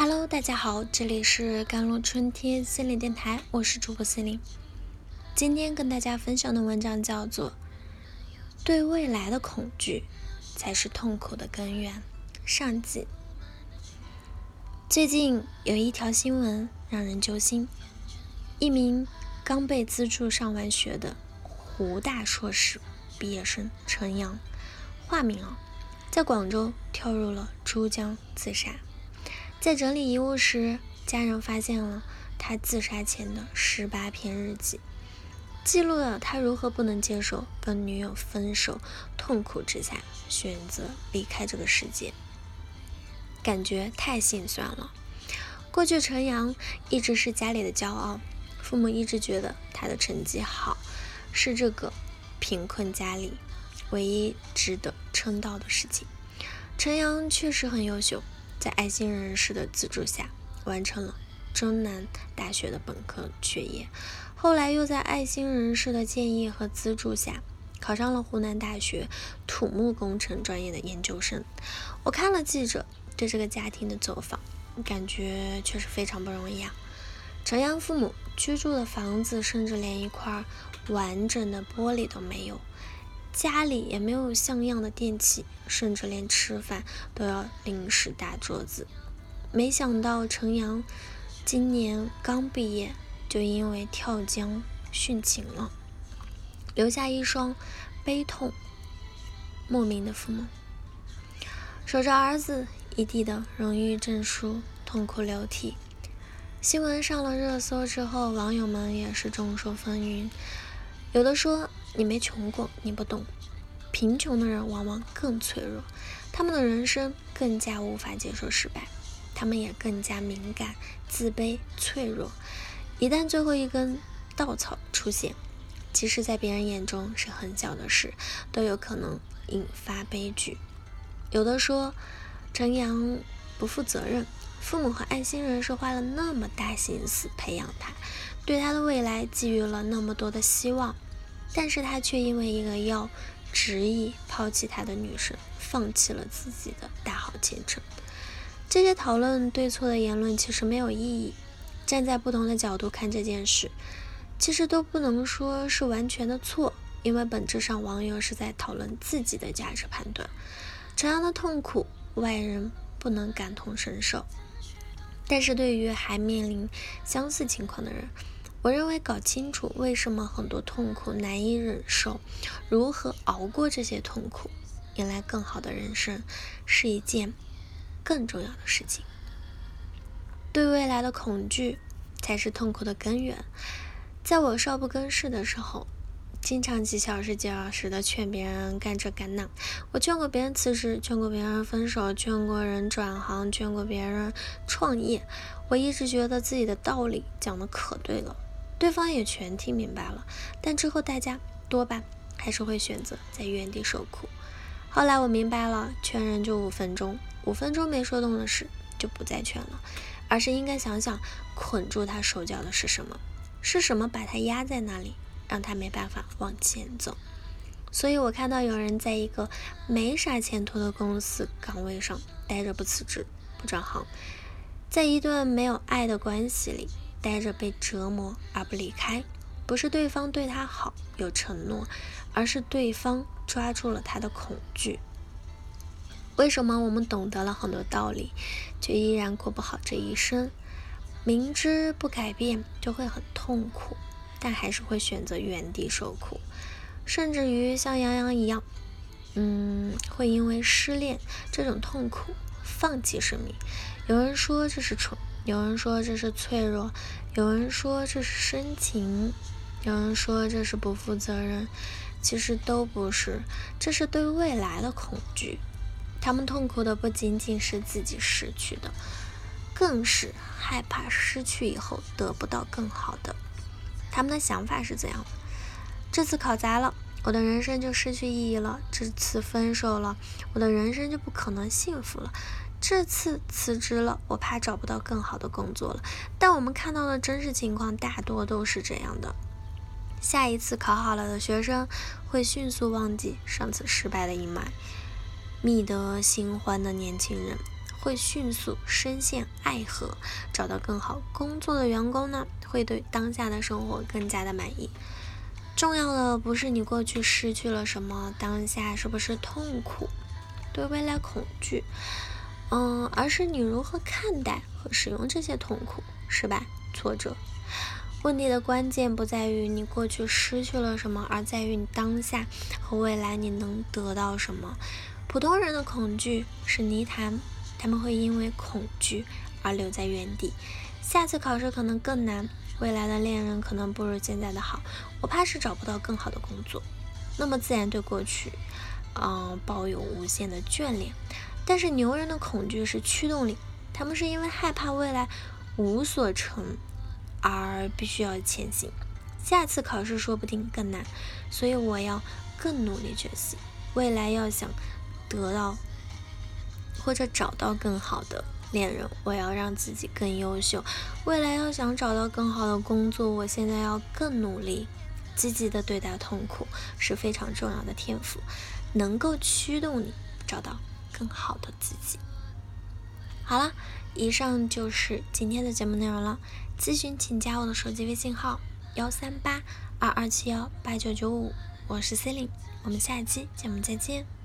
Hello，大家好，这里是甘露春天心灵电台，我是主播心灵。今天跟大家分享的文章叫做《对未来的恐惧才是痛苦的根源》上集。最近有一条新闻让人揪心，一名刚被资助上完学的湖大硕士毕业生陈阳，化名啊，在广州跳入了珠江自杀。在整理遗物时，家人发现了他自杀前的十八篇日记。记录了他如何不能接受跟女友分手，痛苦之下选择离开这个世界，感觉太心酸了。过去陈阳一直是家里的骄傲，父母一直觉得他的成绩好是这个贫困家里唯一值得称道的事情。陈阳确实很优秀，在爱心人士的资助下完成了中南大学的本科学业。后来又在爱心人士的建议和资助下，考上了湖南大学土木工程专业的研究生。我看了记者对这个家庭的走访，感觉确实非常不容易啊。陈阳父母居住的房子甚至连一块完整的玻璃都没有，家里也没有像样的电器，甚至连吃饭都要临时搭桌子。没想到陈阳今年刚毕业。就因为跳江殉情了，留下一双悲痛莫名的父母，守着儿子一地的荣誉证书，痛哭流涕。新闻上了热搜之后，网友们也是众说纷纭。有的说你没穷过，你不懂，贫穷的人往往更脆弱，他们的人生更加无法接受失败，他们也更加敏感、自卑、脆弱。一旦最后一根稻草出现，即使在别人眼中是很小的事，都有可能引发悲剧。有的说陈阳不负责任，父母和爱心人士花了那么大心思培养他，对他的未来寄予了那么多的希望，但是他却因为一个药执意抛弃他的女神，放弃了自己的大好前程。这些讨论对错的言论其实没有意义。站在不同的角度看这件事，其实都不能说是完全的错，因为本质上网友是在讨论自己的价值判断。陈阳的痛苦，外人不能感同身受，但是对于还面临相似情况的人，我认为搞清楚为什么很多痛苦难以忍受，如何熬过这些痛苦，迎来更好的人生，是一件更重要的事情。对未来的恐惧才是痛苦的根源。在我少不更事的时候，经常几小时几小时的劝别人干这干那。我劝过别人辞职，劝过别人分手，劝过人转行，劝过别人创业。我一直觉得自己的道理讲的可对了，对方也全听明白了。但之后大家多半还是会选择在原地受苦。后来我明白了，劝人就五分钟，五分钟没说动的事就不再劝了。而是应该想想，捆住他手脚的是什么？是什么把他压在那里，让他没办法往前走？所以我看到有人在一个没啥前途的公司岗位上待着不辞职、不转行，在一段没有爱的关系里待着被折磨而不离开，不是对方对他好有承诺，而是对方抓住了他的恐惧。为什么我们懂得了很多道理，却依然过不好这一生？明知不改变就会很痛苦，但还是会选择原地受苦，甚至于像杨洋一样，嗯，会因为失恋这种痛苦放弃生命。有人说这是蠢，有人说这是脆弱，有人说这是深情，有人说这是不负责任。其实都不是，这是对未来的恐惧。他们痛苦的不仅仅是自己失去的，更是害怕失去以后得不到更好的。他们的想法是怎样的？这次考砸了，我的人生就失去意义了；这次分手了，我的人生就不可能幸福了；这次辞职了，我怕找不到更好的工作了。但我们看到的真实情况大多都是这样的：下一次考好了的学生会迅速忘记上次失败的阴霾。觅得新欢的年轻人会迅速深陷爱河，找到更好工作的员工呢，会对当下的生活更加的满意。重要的不是你过去失去了什么，当下是不是痛苦，对未来恐惧，嗯，而是你如何看待和使用这些痛苦、失败、挫折。问题的关键不在于你过去失去了什么，而在于你当下和未来你能得到什么。普通人的恐惧是泥潭，他们会因为恐惧而留在原地。下次考试可能更难，未来的恋人可能不如现在的好。我怕是找不到更好的工作，那么自然对过去，嗯，抱有无限的眷恋。但是牛人的恐惧是驱动力，他们是因为害怕未来无所成。而必须要前行，下次考试说不定更难，所以我要更努力学习。未来要想得到或者找到更好的恋人，我要让自己更优秀。未来要想找到更好的工作，我现在要更努力，积极的对待痛苦是非常重要的天赋，能够驱动你找到更好的自己。好了，以上就是今天的节目内容了。咨询请加我的手机微信号幺三八二二七幺八九九五，我是 C e l i n e 我们下期节目再见。